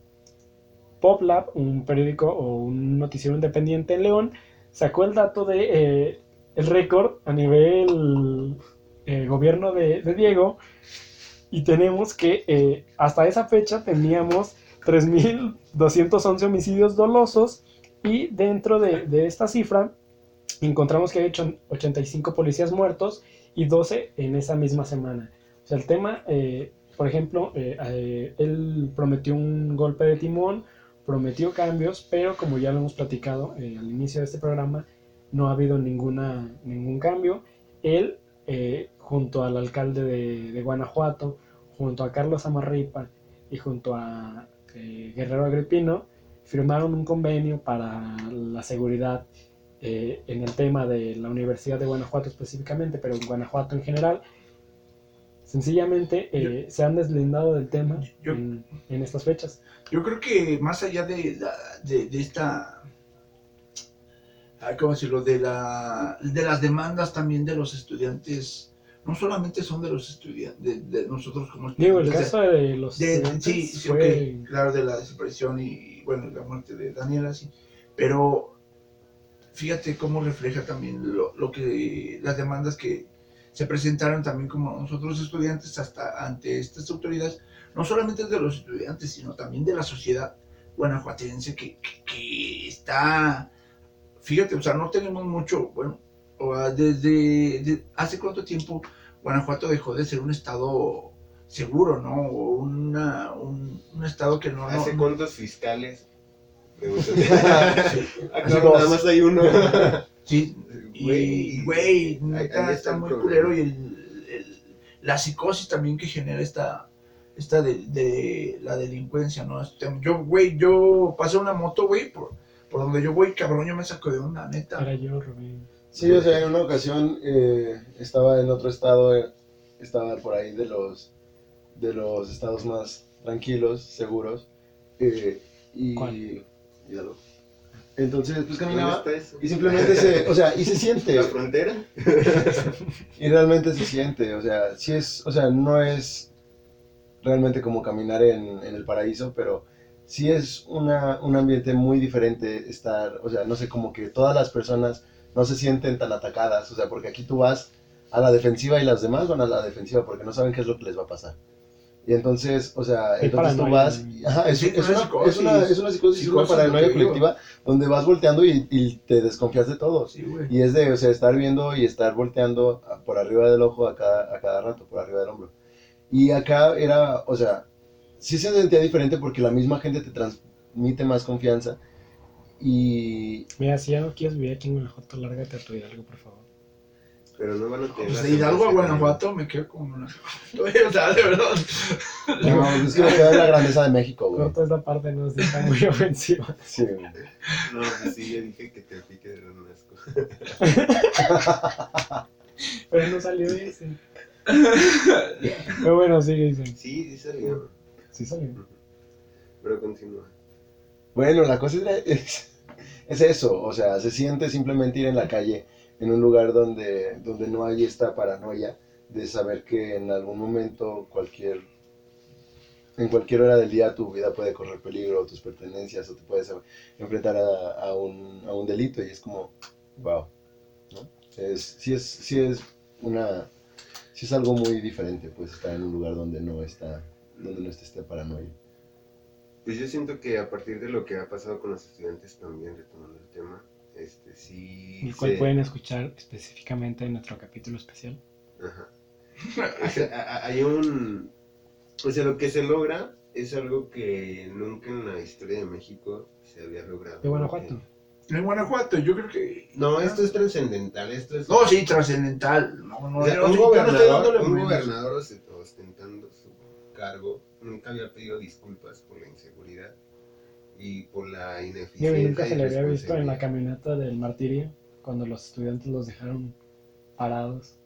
PopLab, un periódico o un noticiero independiente en León, sacó el dato de eh, el récord a nivel gobierno de, de Diego. Y tenemos que hasta esa fecha teníamos 3.211 homicidios dolosos y dentro de, de esta cifra encontramos que hay ocho- 85 policías muertos y 12 en esa misma semana. O sea, el tema, eh, por ejemplo, eh, eh, él prometió un golpe de timón prometió cambios, pero como ya lo hemos platicado eh, al inicio de este programa, no ha habido ninguna, ningún cambio. Él, eh, junto al alcalde de, de Guanajuato, junto a Carlos Amarripa y junto a eh, Guerrero Agripino, firmaron un convenio para la seguridad eh, en el tema de la Universidad de Guanajuato específicamente, pero en Guanajuato en general. Sencillamente eh, se han deslindado del tema Yo- en, en estas fechas. Yo creo que más allá de, la- de, de esta, ¿cómo decirlo? De, la, de las demandas también de los estudiantes, no solamente son de los estudiantes, de, de nosotros como Digo, el estudiantes, caso de los de- estudiantes sí, sí, fue- claro, de la desaparición y, bueno, la muerte de Daniela, sí, pero fíjate cómo refleja también lo, lo que, las demandas que se presentaron también como nosotros estudiantes hasta ante estas autoridades, no solamente de los estudiantes, sino también de la sociedad guanajuatense que, que- está, fíjate, o sea, no tenemos mucho, bueno, desde, de- hace cuánto tiempo Guanajuato dejó de ser un estado seguro, ¿no? O una, un, un estado que no... ¿Hace no- cuántos fiscales? Sí. Acá Hace nada más hay uno. Sí, y, güey, está, el muy problema. culero y el, el- la psicosis también que genera esta, esta de, de la delincuencia, ¿no? Este, yo, güey, yo pasé una moto, güey, por, por donde yo voy, cabrón, yo me saco de onda, neta. Era yo, Rubén. Sí, o sea, en una ocasión eh, estaba en otro estado, eh, estaba por ahí de los, de los estados más tranquilos, seguros, eh, y... Entonces, pues ¿Dónde caminaba y simplemente se, o sea, y se siente, ¿La frontera? y realmente se siente, o sea, sí es, o sea, no es realmente como caminar en, en el paraíso, pero sí es una, un ambiente muy diferente estar, o sea, no sé, como que todas las personas no se sienten tan atacadas, o sea, porque aquí tú vas a la defensiva y las demás van a la defensiva porque no saben qué es lo que les va a pasar. Y entonces, o sea, Hay entonces tú vas, y- ajá, es, Sí, es una psicosis. es, una, es una psicosis, es una Psicosis, paranoia colectiva donde vas volteando y, y te desconfías de todos. Sí, güey. Y es de, o sea, estar viendo y estar volteando por arriba del ojo a cada, a cada rato, por arriba del hombro. Y acá era, o sea, sí se sentía diferente porque la misma gente te transmite más confianza. Y Mira, si ya no quieres vivir aquí en Guanajuato, lárgate a tu Hidalgo, por favor. Pero no van a tener Pues de Hidalgo a Guanajuato me quedo con una... o sea, de verdad. no, es que me queda la grandeza de México, güey. Corta esta parte, no es está muy ofensiva. Sí, güey. No, pues sí, ya dije que te pique de asco. Pero no salió ese. Pero bueno, sigue, dicen. Sí, sí salió. Sí salió. Pero continúa. Bueno, la cosa es, es, es eso, o sea, se siente simplemente ir en la calle en un lugar donde, donde no hay esta paranoia de saber que en algún momento, cualquier, en cualquier hora del día tu vida puede correr peligro, tus pertenencias, o te puedes enfrentar a, a un, a un delito y es como, wow, ¿no? Es, sí, es, sí es una, sí es algo muy diferente, pues estar en un lugar donde no está, donde no está esta paranoia. Pues yo siento que a partir de lo que ha pasado con los estudiantes también, retomando el tema, este sí. El cual se- pueden escuchar específicamente en nuestro capítulo especial. Ajá. O sea, hay un. O sea, lo que se logra es algo que nunca en la historia de México se había logrado. De Guanajuato. En Guanajuato, yo creo que... No, esto es trascendental. Esto es. No, sí, trascendental. No, no, O sea, yo no un gobernador, un gobernador ost- ostentando su cargo nunca había pedido disculpas por la inseguridad y por la Digo, ineficiencia. y nunca se le había visto en la caminata del martirio, cuando los estudiantes los dejaron parados.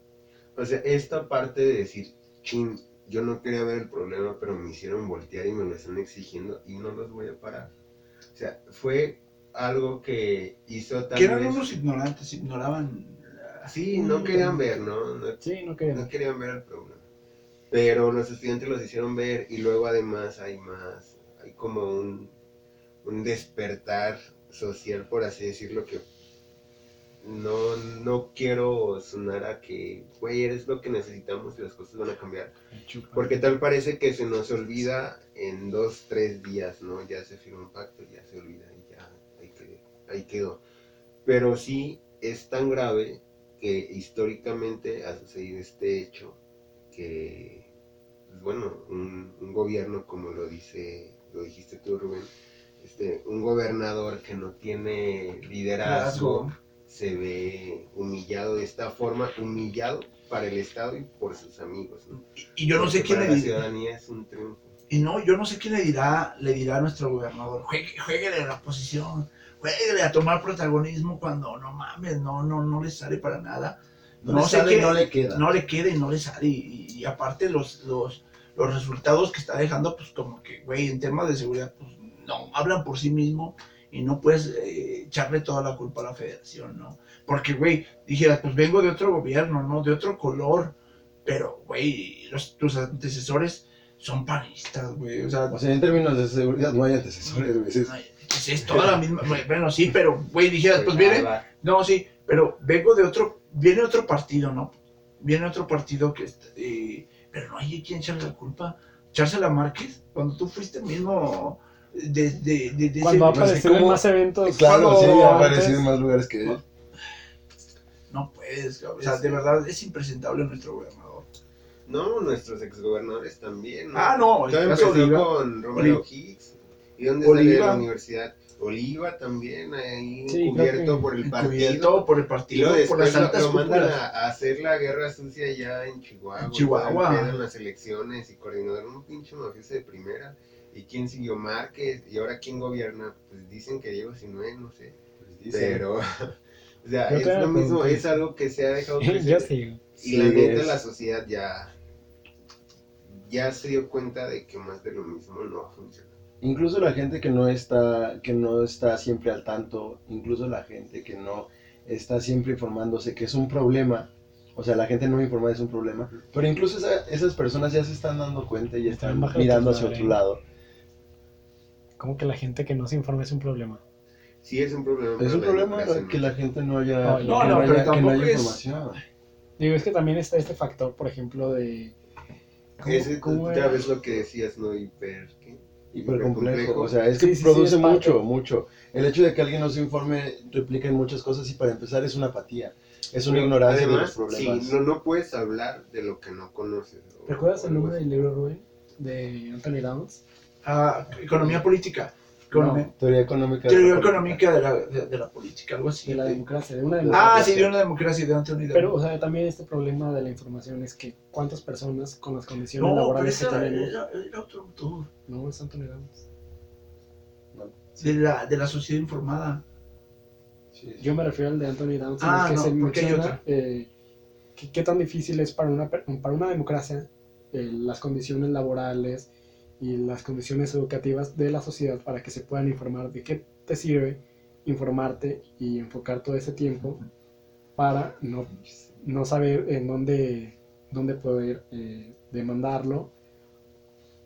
O sea, esta parte de decir, chin, yo no quería ver el problema, pero me hicieron voltear y me lo están exigiendo y no los voy a parar. O sea, fue algo que hizo tal Que eran vez- unos ignorantes, ignoraban... la- Sí, no querían ver, ¿no? No, Sí, no querían. no querían ver el problema. Pero los estudiantes los hicieron ver y luego además hay más, hay como un, un despertar social, por así decirlo, que no, no quiero sonar a que, güey, eres lo que necesitamos y las cosas van a cambiar. Porque tal parece que se nos olvida en dos, tres días, ¿no? Ya se firmó un pacto, ya se olvida y ya ahí quedó. Ahí quedó. Pero sí es tan grave que históricamente ha sucedido este hecho que, pues, bueno, un, un gobierno, como lo dice, lo dijiste tú, Rubén, este, un gobernador que no tiene liderazgo se ve humillado de esta forma, humillado para el Estado y por sus amigos. ¿no? Y yo no sé quién para le la dirá. ciudadanía es un triunfo. Y no, yo no sé quién le dirá, le dirá a nuestro gobernador, juegue, jueguele a la oposición, jueguele a tomar protagonismo cuando no mames, no, no, no le sale para nada. No, No le sé sale, no le queda. No le queda y no le sale. Y, y aparte los, los, los resultados que está dejando, pues como que, güey, en temas de seguridad, pues no, hablan por sí mismo y no puedes eh, echarle toda la culpa a la federación, ¿no? Porque, güey, dijeras, pues vengo de otro gobierno, ¿no? De otro color, pero, güey, los- tus antecesores son panistas, güey, o sea, O sea, en términos de seguridad no hay antecesores, güey. Es- pues es toda la misma. güey, Bueno, sí, pero, güey, dijeras, pues viene. No, sí, pero vengo de otro. Viene otro partido, ¿no? Viene otro partido que. está- eh, pero no hay quien echarle la culpa. Echársela a Márquez, cuando tú fuiste mismo. De, de, de, de Cuando ha aparecido en más eventos. Claro, cuando sí, ha aparecido en más lugares que él. No puedes, o sea, de verdad es impresentable nuestro gobernador. No, nuestros exgobernadores también. Ah, no, el empezó Oliva. con Romero Hicks. ¿Y dónde Oliva. sale la universidad? Oliva también, ahí Sí, cubierto que por el partido. Por el Y partido, luego por las después lo, altas lo mandan a, a hacer la guerra sucia ya en Chihuahua. En Chihuahua. En las elecciones y coordinador un pinche mafioso de primera. ¿Y quién siguió Márquez? ¿Y ahora quién gobierna? Pues dicen que Diego Sinue, no sé. Pues dice. Pero, o sea, Yo es lo mismo, es algo que se ha dejado Yo sigo. Y la Sí, neta, es- la sociedad ya, ya se dio cuenta de que más de lo mismo no va a funcionar. Incluso la gente que no está, que no está siempre al tanto, incluso la gente que no está siempre informándose que es un problema, o sea, la gente no informada es un problema, pero incluso esa- esas personas ya se están dando cuenta y Están están mirando hacia madre. otro lado. Como que la gente que no se informa es un problema. Sí, es un problema. Es un problema que la gente no haya, No, que no, no haya- pero que no tampoco haya es- información. Digo, es que también está este factor, por ejemplo, de... ¿cómo- Ese, cómo otra era? vez lo que decías, ¿no? Hiper, ¿qué? Hiper complejo, o sea, es Sí, que sí, sí, produce es parte. mucho, mucho. El hecho de que alguien no se informe replica en muchas cosas y para empezar es una apatía, es una Pero ignorancia Además, de los problemas. sí, no, no puedes hablar de lo que no conoces. ¿Recuerdas o el nombre del libro, Rubén? De Anthony Downs. Ah, economía política. Economía, Teoría económica. teoría de la política. económica de la, de, de la política, algo así. De la de- democracia, de una Ah, democracia. sí, de una democracia de Anthony Downs. Pero, o sea, también este problema de la información es que cuántas personas con las condiciones no, pero laborales que ese era, tenemos... era- era otro autor. No, es Anthony Downs. De la, de la sociedad informada. Sí, sí. Yo me refiero al de Anthony Downs, Ah, el que no, se porque hay menciona eh, que- qué tan difícil es para una, per- para una democracia eh, las condiciones laborales y las condiciones educativas de la sociedad para que se puedan informar de qué te sirve informarte y enfocar todo ese tiempo para no, no saber en dónde, dónde poder eh, demandarlo.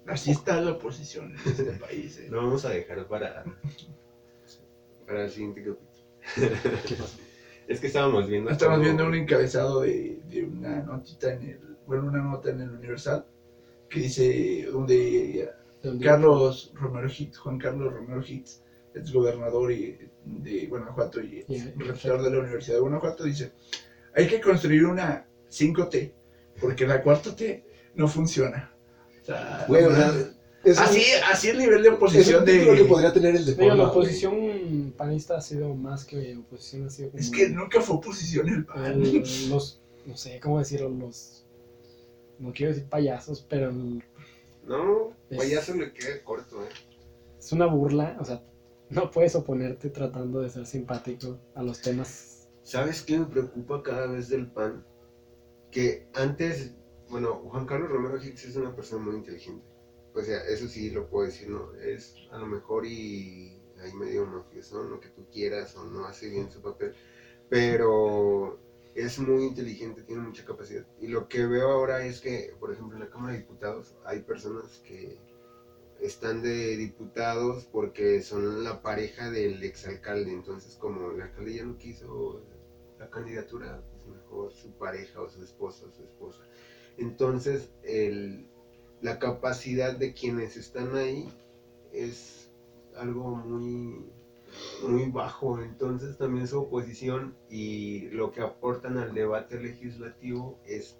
Así está la oposición en este país. eh. Lo vamos a dejar para, para el siguiente capítulo. Es que estábamos viendo. Cómo- viendo un encabezado de, de una notita en el, bueno, una nota en el Universal que dice donde ¿De dónde- Carlos Romero Hicks, Juan Carlos Romero Hicks, ex gobernador y, de Guanajuato y Y- y- rector de la Universidad de Guanajuato, dice, hay que construir una 5T, porque la cuarta T no funciona. O sea, Güey, o sea, es un- así, así el nivel de es oposición un de... que podría tener el de Digo, la oposición panista ha sido más que oposición, ha sido como Es que nunca fue oposición el PAN. el- los, no sé cómo decirlo, los, no quiero decir payasos, pero No, Es- payaso le queda corto, ¿eh? es una burla, o sea, no puedes oponerte tratando de ser simpático a los temas. ¿Sabes qué me preocupa cada vez del PAN? Que antes, bueno, Juan Carlos Romero Hicks es una persona muy inteligente. O sea, eso sí lo puedo decir, ¿no? Es a lo mejor y ahí medio mafioso, lo que tú quieras, o no hace bien su papel. Pero es muy inteligente, tiene mucha capacidad. Y lo que veo ahora es que, por ejemplo, en la Cámara de Diputados hay personas que están de diputados porque son la pareja del exalcalde. Entonces, como el alcalde ya no quiso la candidatura, pues mejor su pareja o su esposa o su esposa. Entonces, el, la capacidad de quienes están ahí es algo muy, muy bajo. Entonces, también su oposición y lo que aportan al debate legislativo es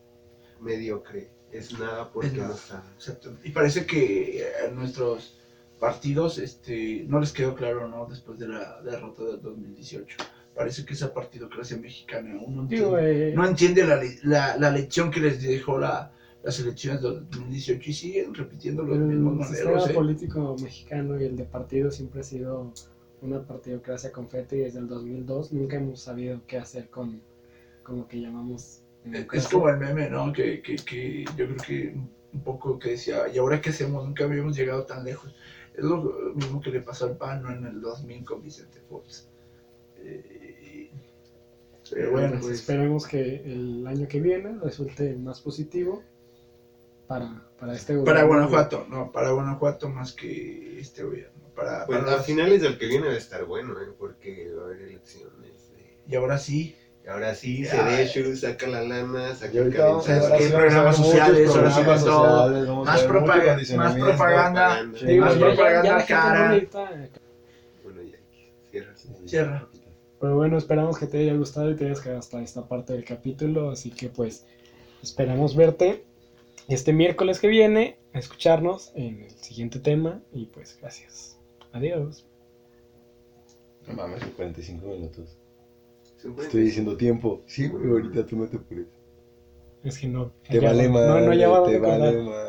mediocre. Es nada porque Es nada. no. Exacto. Y parece que eh, nuestros partidos, este, no les quedó claro, ¿no? Después de la derrota del 2018. Parece que esa partidocracia mexicana aún no Digo, entiende, eh, no entiende la, la, la lección que les dejó la, las elecciones del 2018 y siguen repitiendo los mismos el sistema modelos. ¿eh? político mexicano y el de partido siempre ha sido una partidocracia confeti desde el 2002. Nunca hemos sabido qué hacer con, con lo que llamamos Es como el meme, ¿no? Que, que, que yo creo que un poco que decía, ¿y ahora qué hacemos? Nunca habíamos llegado tan lejos. Es lo mismo que le pasó al PAN ¿no? en el 2000 con Vicente Fox. Eh, pero bueno, Pues pues, esperemos que el año que viene resulte más positivo para, para este para gobierno. Guanajuato, no, para Guanajuato más que este gobierno. Para, Pues para a finales del que viene va a estar bueno, ¿eh? porque va a haber elecciones. eh. Y ahora sí, Y ahora sí, Ya. Sedeshu saca la lana, saca el ahorita vamos a calentado. ¿Sabes qué? Programas sociales, ahora sí con todo. Más ver mucho propaga- condicionamiento. más propaganda. propaganda. Más ya- ya- ya propaganda cara. Bueno, ya, cierra. Cierra. Pero bueno, esperamos que te haya gustado y te hayas quedado hasta esta parte del capítulo. Así que pues esperamos verte este miércoles que viene, a escucharnos en el siguiente tema. Y pues gracias. Adiós. No mames, son 45 minutos. Estoy diciendo tiempo. Sí, güey, ahorita tú no te apures. Es que no. Te vale no- más. No, no, ya va Te vale más.